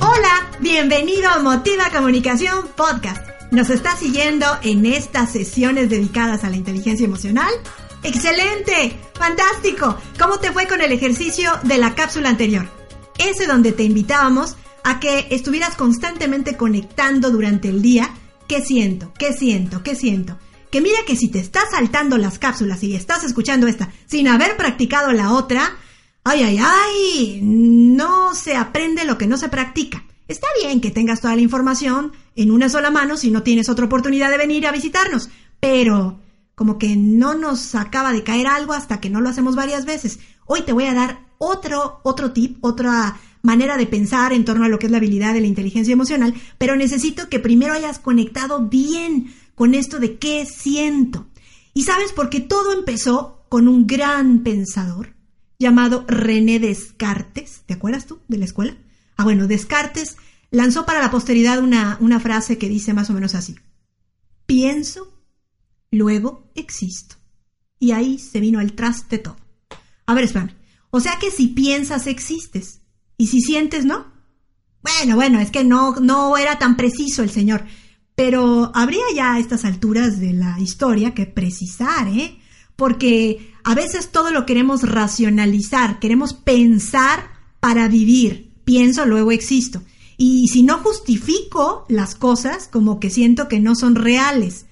Hola, bienvenido a Motiva Comunicación Podcast. ¿Nos estás siguiendo en estas sesiones dedicadas a la inteligencia emocional? ¡Excelente! ¡Fantástico! ¿Cómo te fue con el ejercicio de la cápsula anterior? Ese donde te invitábamos a que estuvieras constantemente conectando durante el día. ¿Qué siento? ¿Qué siento? ¿Qué siento? Que mira que si te estás saltando las cápsulas y estás escuchando esta sin haber practicado la otra, ay, ay, ay, no se aprende lo que no se practica. Está bien que tengas toda la información en una sola mano si no tienes otra oportunidad de venir a visitarnos, pero como que no nos acaba de caer algo hasta que no lo hacemos varias veces. Hoy te voy a dar otro, otro tip, otra manera de pensar en torno a lo que es la habilidad de la inteligencia emocional, pero necesito que primero hayas conectado bien con esto de qué siento. Y sabes, porque todo empezó con un gran pensador llamado René Descartes. ¿Te acuerdas tú de la escuela? Ah, bueno, Descartes lanzó para la posteridad una, una frase que dice más o menos así. Pienso, luego existo. Y ahí se vino al traste todo. A ver, espérame. O sea que si piensas, existes. Y si sientes, ¿no? Bueno, bueno, es que no, no era tan preciso el señor. Pero habría ya a estas alturas de la historia que precisar, ¿eh? Porque a veces todo lo queremos racionalizar, queremos pensar para vivir. Pienso, luego existo. Y si no justifico las cosas, como que siento que no son reales.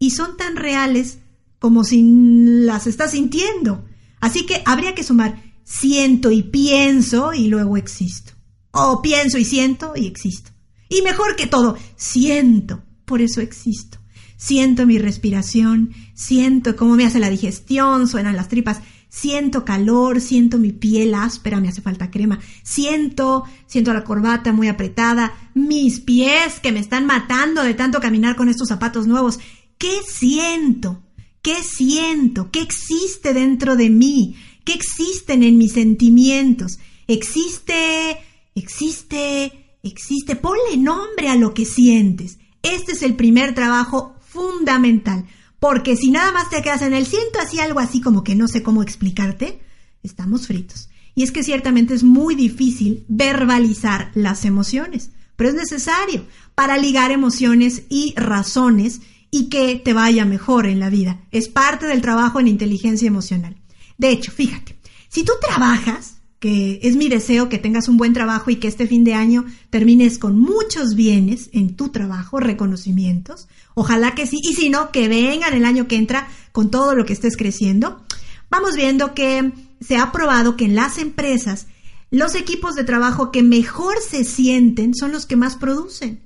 Y son tan reales como si las estás sintiendo. Así que habría que sumar siento y pienso y luego existo. O pienso y siento y existo. Y mejor que todo, siento por eso existo. Siento mi respiración, siento cómo me hace la digestión, suenan las tripas, siento calor, siento mi piel áspera, me hace falta crema, siento, siento la corbata muy apretada, mis pies que me están matando de tanto caminar con estos zapatos nuevos. ¿Qué siento? ¿Qué siento? ¿Qué existe dentro de mí? ¿Qué existen en mis sentimientos? Existe, existe, existe. Ponle nombre a lo que sientes. Este es el primer trabajo fundamental, porque si nada más te quedas en el siento así algo así como que no sé cómo explicarte, estamos fritos. Y es que ciertamente es muy difícil verbalizar las emociones, pero es necesario para ligar emociones y razones y que te vaya mejor en la vida. Es parte del trabajo en inteligencia emocional. De hecho, fíjate, si tú trabajas, que es mi deseo que tengas un buen trabajo y que este fin de año termines con muchos bienes en tu trabajo, reconocimientos. Ojalá que sí, y si no, que vengan el año que entra con todo lo que estés creciendo. Vamos viendo que se ha probado que en las empresas los equipos de trabajo que mejor se sienten son los que más producen.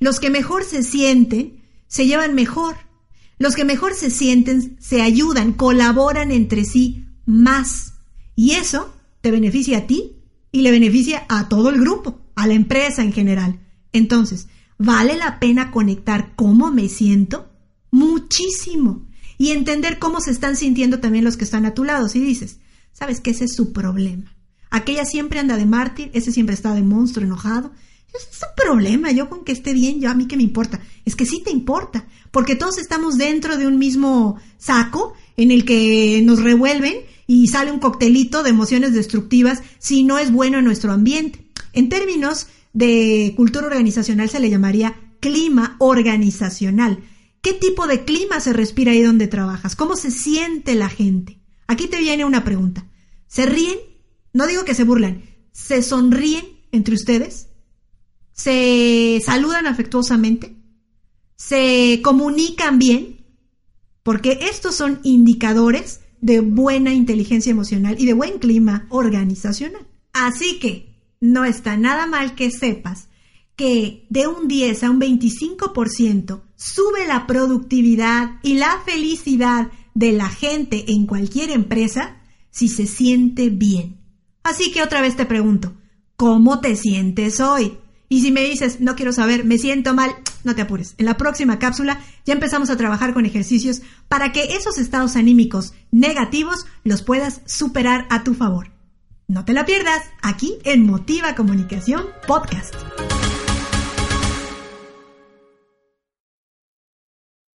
Los que mejor se sienten se llevan mejor. Los que mejor se sienten se ayudan, colaboran entre sí más. Y eso te beneficia a ti y le beneficia a todo el grupo, a la empresa en general. Entonces, ¿vale la pena conectar cómo me siento? Muchísimo. Y entender cómo se están sintiendo también los que están a tu lado. Si dices, sabes que ese es su problema. Aquella siempre anda de mártir, ese siempre está de monstruo enojado. Ese es su problema, yo con que esté bien, yo a mí que me importa. Es que sí te importa, porque todos estamos dentro de un mismo saco en el que nos revuelven y sale un coctelito de emociones destructivas si no es bueno en nuestro ambiente. En términos de cultura organizacional se le llamaría clima organizacional. ¿Qué tipo de clima se respira ahí donde trabajas? ¿Cómo se siente la gente? Aquí te viene una pregunta. ¿Se ríen? No digo que se burlan. ¿Se sonríen entre ustedes? ¿Se saludan afectuosamente? ¿Se comunican bien? Porque estos son indicadores de buena inteligencia emocional y de buen clima organizacional. Así que no está nada mal que sepas que de un 10 a un 25% sube la productividad y la felicidad de la gente en cualquier empresa si se siente bien. Así que otra vez te pregunto, cómo te sientes hoy. Y si me dices, no quiero saber, me siento mal, no te apures. En la próxima cápsula ya empezamos a trabajar con ejercicios para que esos estados anímicos negativos los puedas superar a tu favor. No te la pierdas aquí en Motiva Comunicación Podcast.